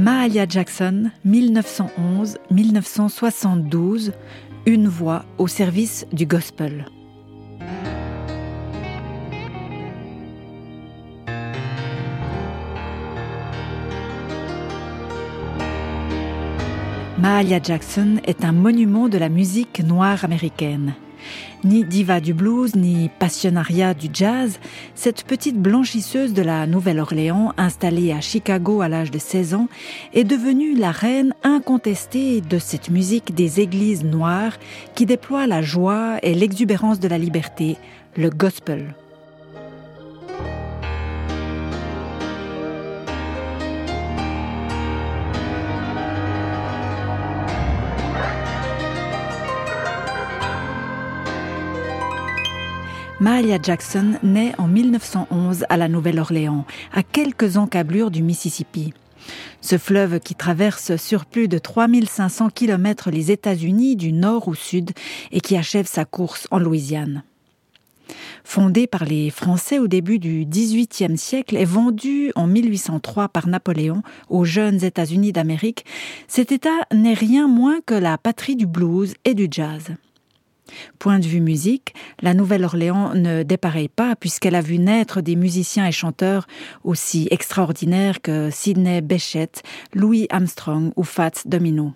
Mahalia Jackson, 1911-1972, une voix au service du gospel. Mahalia Jackson est un monument de la musique noire américaine. Ni diva du blues, ni passionnariat du jazz, cette petite blanchisseuse de la Nouvelle-Orléans, installée à Chicago à l'âge de 16 ans, est devenue la reine incontestée de cette musique des églises noires qui déploie la joie et l'exubérance de la liberté, le gospel. Mahalia Jackson naît en 1911 à la Nouvelle-Orléans, à quelques encablures du Mississippi. Ce fleuve qui traverse sur plus de 3500 kilomètres les États-Unis du nord au sud et qui achève sa course en Louisiane. Fondé par les Français au début du XVIIIe siècle et vendu en 1803 par Napoléon aux jeunes États-Unis d'Amérique, cet État n'est rien moins que la patrie du blues et du jazz. Point de vue musique, la Nouvelle-Orléans ne dépareille pas puisqu'elle a vu naître des musiciens et chanteurs aussi extraordinaires que Sidney Bechet, Louis Armstrong ou Fats Domino.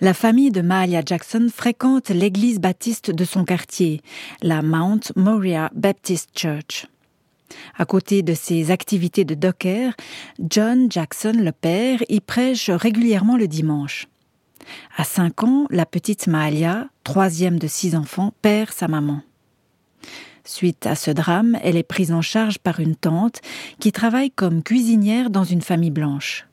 La famille de Mahalia Jackson fréquente l'église baptiste de son quartier, la Mount Moriah Baptist Church. À côté de ses activités de docker, John Jackson, le père, y prêche régulièrement le dimanche. À cinq ans, la petite Mahalia, troisième de six enfants, perd sa maman. Suite à ce drame, elle est prise en charge par une tante qui travaille comme cuisinière dans une famille blanche.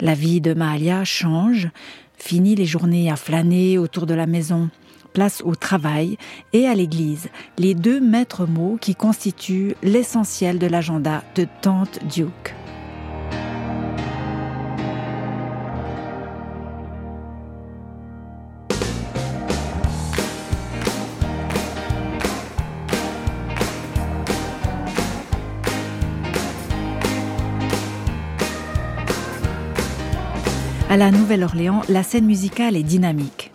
La vie de Mahalia change, finit les journées à flâner autour de la maison, place au travail et à l'église, les deux maîtres mots qui constituent l'essentiel de l'agenda de Tante Duke. La Nouvelle-Orléans, la scène musicale est dynamique.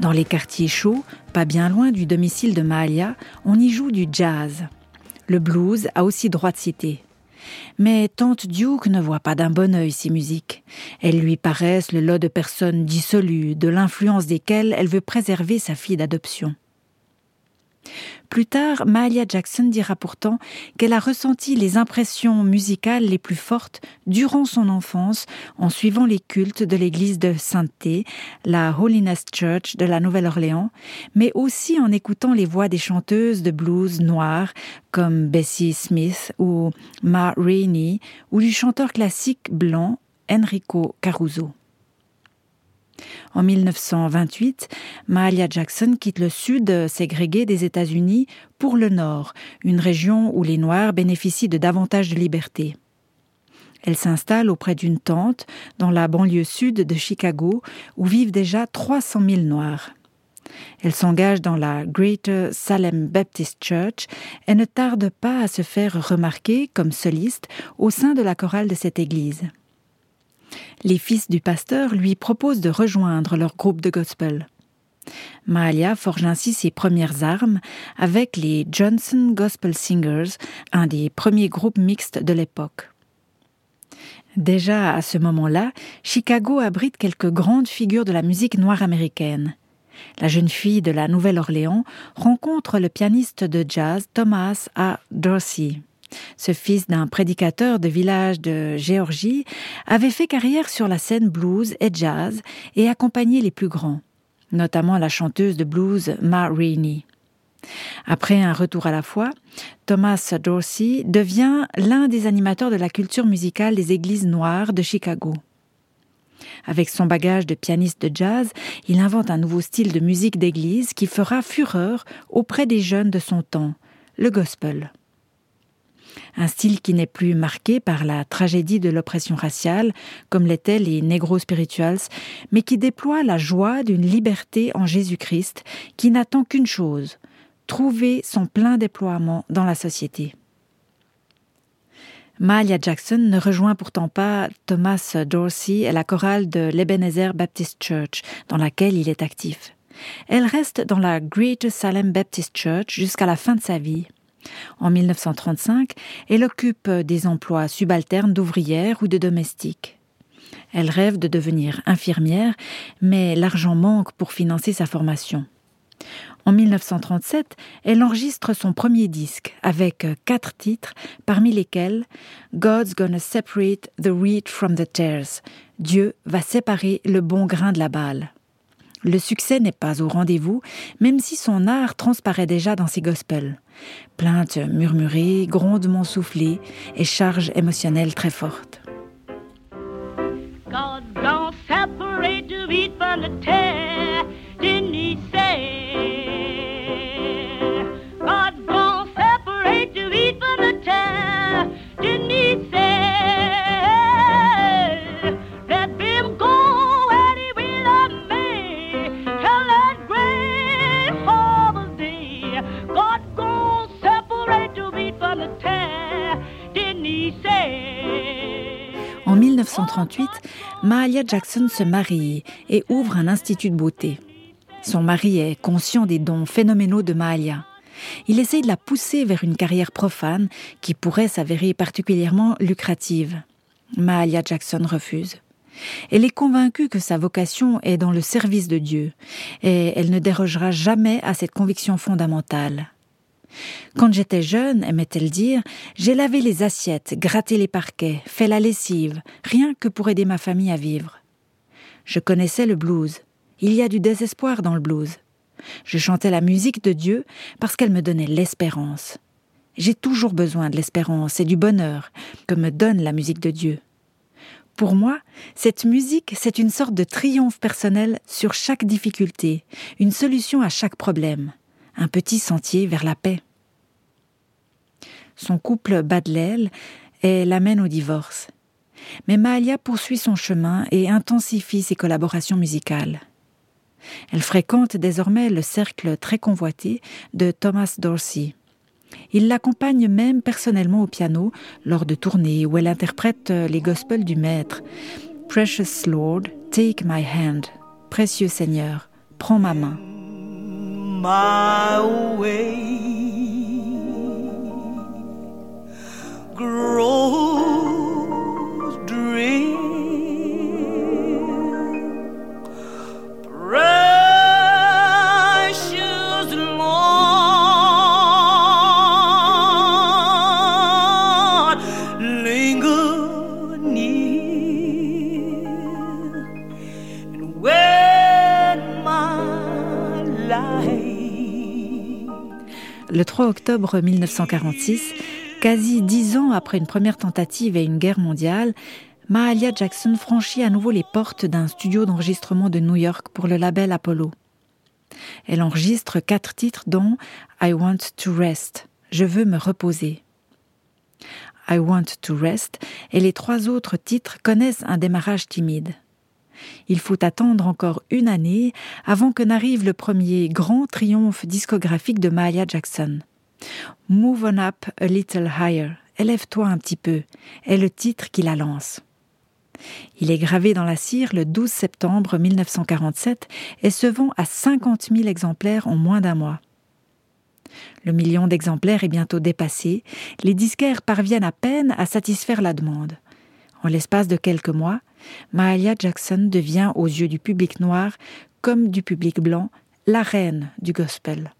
Dans les quartiers chauds, pas bien loin du domicile de Mahalia, on y joue du jazz. Le blues a aussi droit de citer. Mais Tante Duke ne voit pas d'un bon œil ces musiques. Elles lui paraissent le lot de personnes dissolues, de l'influence desquelles elle veut préserver sa fille d'adoption. Plus tard, Mahalia Jackson dira pourtant qu'elle a ressenti les impressions musicales les plus fortes durant son enfance en suivant les cultes de l'église de Sainteté, la Holiness Church de la Nouvelle-Orléans, mais aussi en écoutant les voix des chanteuses de blues noires comme Bessie Smith ou Ma Rainey ou du chanteur classique blanc Enrico Caruso. En 1928, Mahalia Jackson quitte le sud ségrégué des États-Unis pour le nord, une région où les Noirs bénéficient de davantage de liberté. Elle s'installe auprès d'une tante dans la banlieue sud de Chicago où vivent déjà 300 000 Noirs. Elle s'engage dans la Greater Salem Baptist Church et ne tarde pas à se faire remarquer comme soliste au sein de la chorale de cette église les fils du pasteur lui proposent de rejoindre leur groupe de gospel. Mahalia forge ainsi ses premières armes avec les Johnson Gospel Singers, un des premiers groupes mixtes de l'époque. Déjà à ce moment-là, Chicago abrite quelques grandes figures de la musique noire américaine. La jeune fille de la Nouvelle-Orléans rencontre le pianiste de jazz Thomas A. Dorsey. Ce fils d'un prédicateur de village de Géorgie avait fait carrière sur la scène blues et jazz et accompagné les plus grands, notamment la chanteuse de blues Ma Rainey. Après un retour à la foi, Thomas Dorsey devient l'un des animateurs de la culture musicale des églises noires de Chicago. Avec son bagage de pianiste de jazz, il invente un nouveau style de musique d'église qui fera fureur auprès des jeunes de son temps, le gospel un style qui n'est plus marqué par la tragédie de l'oppression raciale, comme l'étaient les négro spirituals, mais qui déploie la joie d'une liberté en Jésus-Christ qui n'attend qu'une chose, trouver son plein déploiement dans la société. Mahalia Jackson ne rejoint pourtant pas Thomas Dorsey et la chorale de l'Ebenezer Baptist Church, dans laquelle il est actif. Elle reste dans la Greater Salem Baptist Church jusqu'à la fin de sa vie. En 1935, elle occupe des emplois subalternes d'ouvrière ou de domestique. Elle rêve de devenir infirmière, mais l'argent manque pour financer sa formation. En 1937, elle enregistre son premier disque avec quatre titres, parmi lesquels God's Gonna Separate the Wheat from the Tares. Dieu va séparer le bon grain de la balle. Le succès n'est pas au rendez-vous, même si son art transparaît déjà dans ses gospels. Plaintes murmurées, grondements soufflés et charges émotionnelles très fortes. 1938, Mahalia Jackson se marie et ouvre un institut de beauté. Son mari est conscient des dons phénoménaux de Mahalia. Il essaye de la pousser vers une carrière profane qui pourrait s'avérer particulièrement lucrative. Mahalia Jackson refuse. Elle est convaincue que sa vocation est dans le service de Dieu, et elle ne dérogera jamais à cette conviction fondamentale. Quand j'étais jeune, aimait-elle dire, j'ai lavé les assiettes, gratté les parquets, fait la lessive, rien que pour aider ma famille à vivre. Je connaissais le blues. Il y a du désespoir dans le blues. Je chantais la musique de Dieu parce qu'elle me donnait l'espérance. J'ai toujours besoin de l'espérance et du bonheur que me donne la musique de Dieu. Pour moi, cette musique, c'est une sorte de triomphe personnel sur chaque difficulté, une solution à chaque problème, un petit sentier vers la paix. Son couple bat de l'aile et l'amène au divorce. Mais Mahalia poursuit son chemin et intensifie ses collaborations musicales. Elle fréquente désormais le cercle très convoité de Thomas Dorsey. Il l'accompagne même personnellement au piano lors de tournées où elle interprète les gospels du Maître. Precious Lord, take my hand. Précieux Seigneur, prends ma main. Le 3 octobre 1946, quasi dix ans après une première tentative et une guerre mondiale, Mahalia Jackson franchit à nouveau les portes d'un studio d'enregistrement de New York pour le label Apollo. Elle enregistre quatre titres dont I Want to Rest, Je veux me reposer. I Want to Rest et les trois autres titres connaissent un démarrage timide. Il faut attendre encore une année avant que n'arrive le premier grand triomphe discographique de Mahalia Jackson. Move on up a little higher, élève-toi un petit peu, est le titre qui la lance. Il est gravé dans la cire le 12 septembre 1947 et se vend à 50 000 exemplaires en moins d'un mois. Le million d'exemplaires est bientôt dépassé, les disquaires parviennent à peine à satisfaire la demande. En l'espace de quelques mois, Mahalia Jackson devient aux yeux du public noir comme du public blanc la reine du gospel.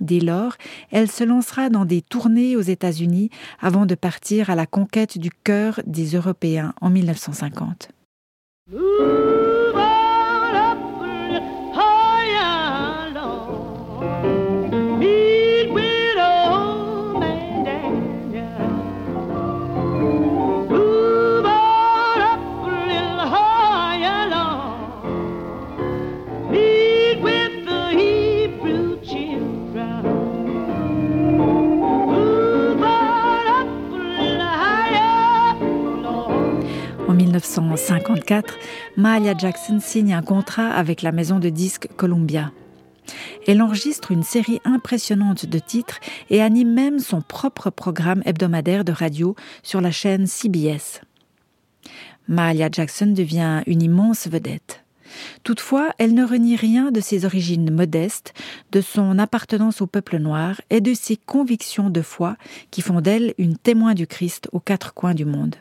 Dès lors, elle se lancera dans des tournées aux États-Unis avant de partir à la conquête du cœur des Européens en 1950. 1954, Mahalia Jackson signe un contrat avec la maison de disques Columbia. Elle enregistre une série impressionnante de titres et anime même son propre programme hebdomadaire de radio sur la chaîne CBS. Mahalia Jackson devient une immense vedette. Toutefois, elle ne renie rien de ses origines modestes, de son appartenance au peuple noir et de ses convictions de foi qui font d'elle une témoin du Christ aux quatre coins du monde.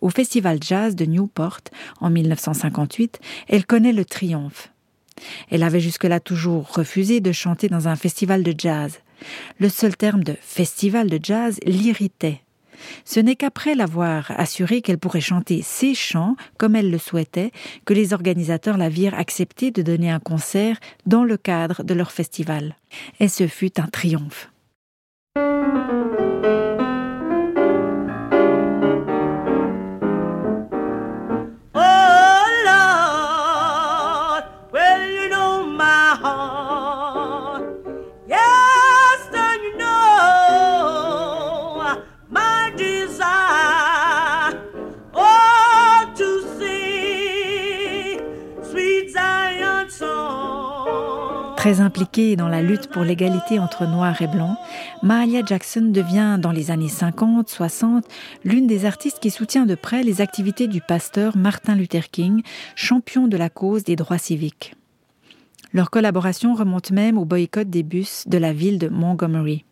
Au Festival Jazz de Newport en 1958, elle connaît le triomphe. Elle avait jusque-là toujours refusé de chanter dans un festival de jazz. Le seul terme de festival de jazz l'irritait. Ce n'est qu'après l'avoir assuré qu'elle pourrait chanter ses chants comme elle le souhaitait que les organisateurs la virent accepter de donner un concert dans le cadre de leur festival. Et ce fut un triomphe. Très impliquée dans la lutte pour l'égalité entre noirs et blancs, Mahalia Jackson devient, dans les années 50-60, l'une des artistes qui soutient de près les activités du pasteur Martin Luther King, champion de la cause des droits civiques. Leur collaboration remonte même au boycott des bus de la ville de Montgomery.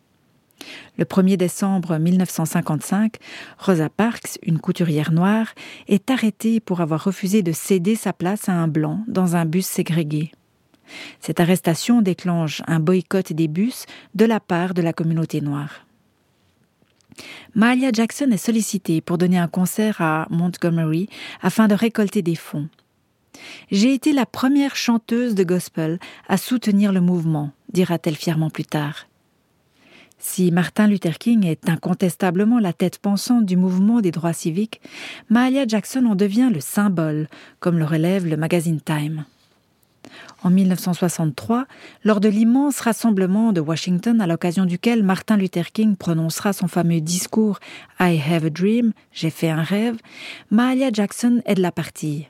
Le 1er décembre 1955, Rosa Parks, une couturière noire, est arrêtée pour avoir refusé de céder sa place à un blanc dans un bus ségrégué. Cette arrestation déclenche un boycott des bus de la part de la communauté noire. Mahalia Jackson est sollicitée pour donner un concert à Montgomery afin de récolter des fonds. J'ai été la première chanteuse de gospel à soutenir le mouvement, dira-t-elle fièrement plus tard. Si Martin Luther King est incontestablement la tête pensante du mouvement des droits civiques, Mahalia Jackson en devient le symbole, comme le relève le magazine Time en 1963, lors de l'immense rassemblement de Washington à l'occasion duquel Martin Luther King prononcera son fameux discours I have a dream, j'ai fait un rêve, Mahalia Jackson est de la partie.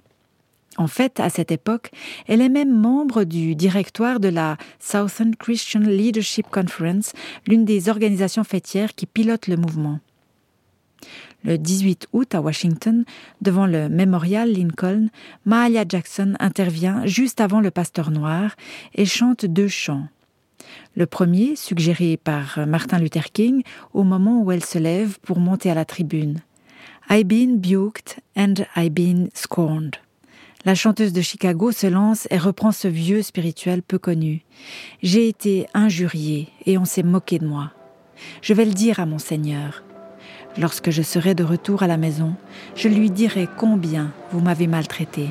En fait, à cette époque, elle est même membre du directoire de la Southern Christian Leadership Conference, l'une des organisations fêtières qui pilote le mouvement. Le 18 août à Washington, devant le Memorial Lincoln, Mahalia Jackson intervient juste avant le pasteur noir et chante deux chants. Le premier, suggéré par Martin Luther King, au moment où elle se lève pour monter à la tribune. I've been buked and I've been scorned. La chanteuse de Chicago se lance et reprend ce vieux spirituel peu connu. J'ai été injuriée et on s'est moqué de moi. Je vais le dire à mon Seigneur. Lorsque je serai de retour à la maison, je lui dirai combien vous m'avez maltraité.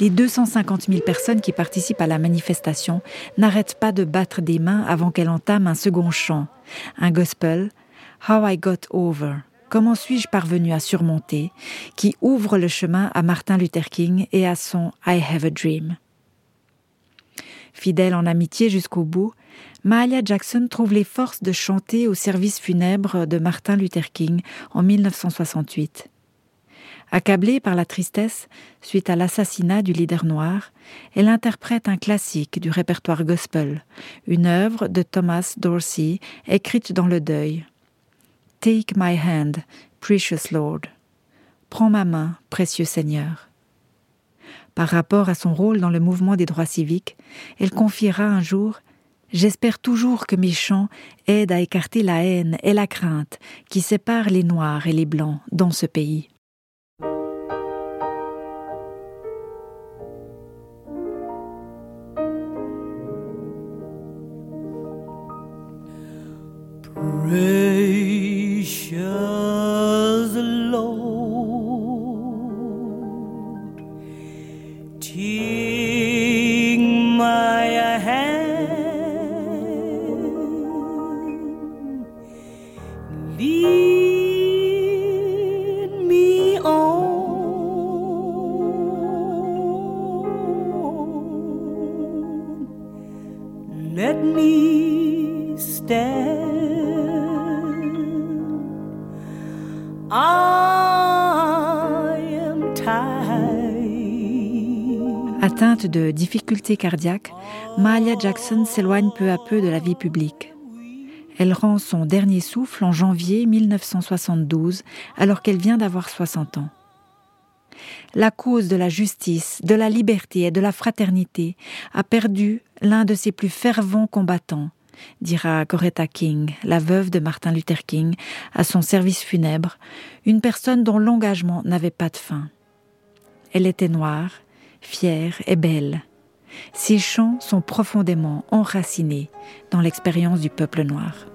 Les 250 000 personnes qui participent à la manifestation n'arrêtent pas de battre des mains avant qu'elle entame un second chant, un gospel, How I Got Over. Comment suis-je parvenu à surmonter, qui ouvre le chemin à Martin Luther King et à son I Have a Dream. Fidèle en amitié jusqu'au bout, Mahalia Jackson trouve les forces de chanter au service funèbre de Martin Luther King en 1968. Accablée par la tristesse suite à l'assassinat du leader noir, elle interprète un classique du répertoire gospel, une œuvre de Thomas Dorsey écrite dans le deuil. Take my hand, precious Lord. Prends ma main, précieux Seigneur. Par rapport à son rôle dans le mouvement des droits civiques, elle confiera un jour J'espère toujours que mes chants aident à écarter la haine et la crainte qui séparent les Noirs et les Blancs dans ce pays. Atteinte de difficultés cardiaques, Mahalia Jackson s'éloigne peu à peu de la vie publique. Elle rend son dernier souffle en janvier 1972, alors qu'elle vient d'avoir 60 ans. La cause de la justice, de la liberté et de la fraternité a perdu l'un de ses plus fervents combattants, dira Coretta King, la veuve de Martin Luther King, à son service funèbre, une personne dont l'engagement n'avait pas de fin. Elle était noire, fière et belle. Ses chants sont profondément enracinés dans l'expérience du peuple noir.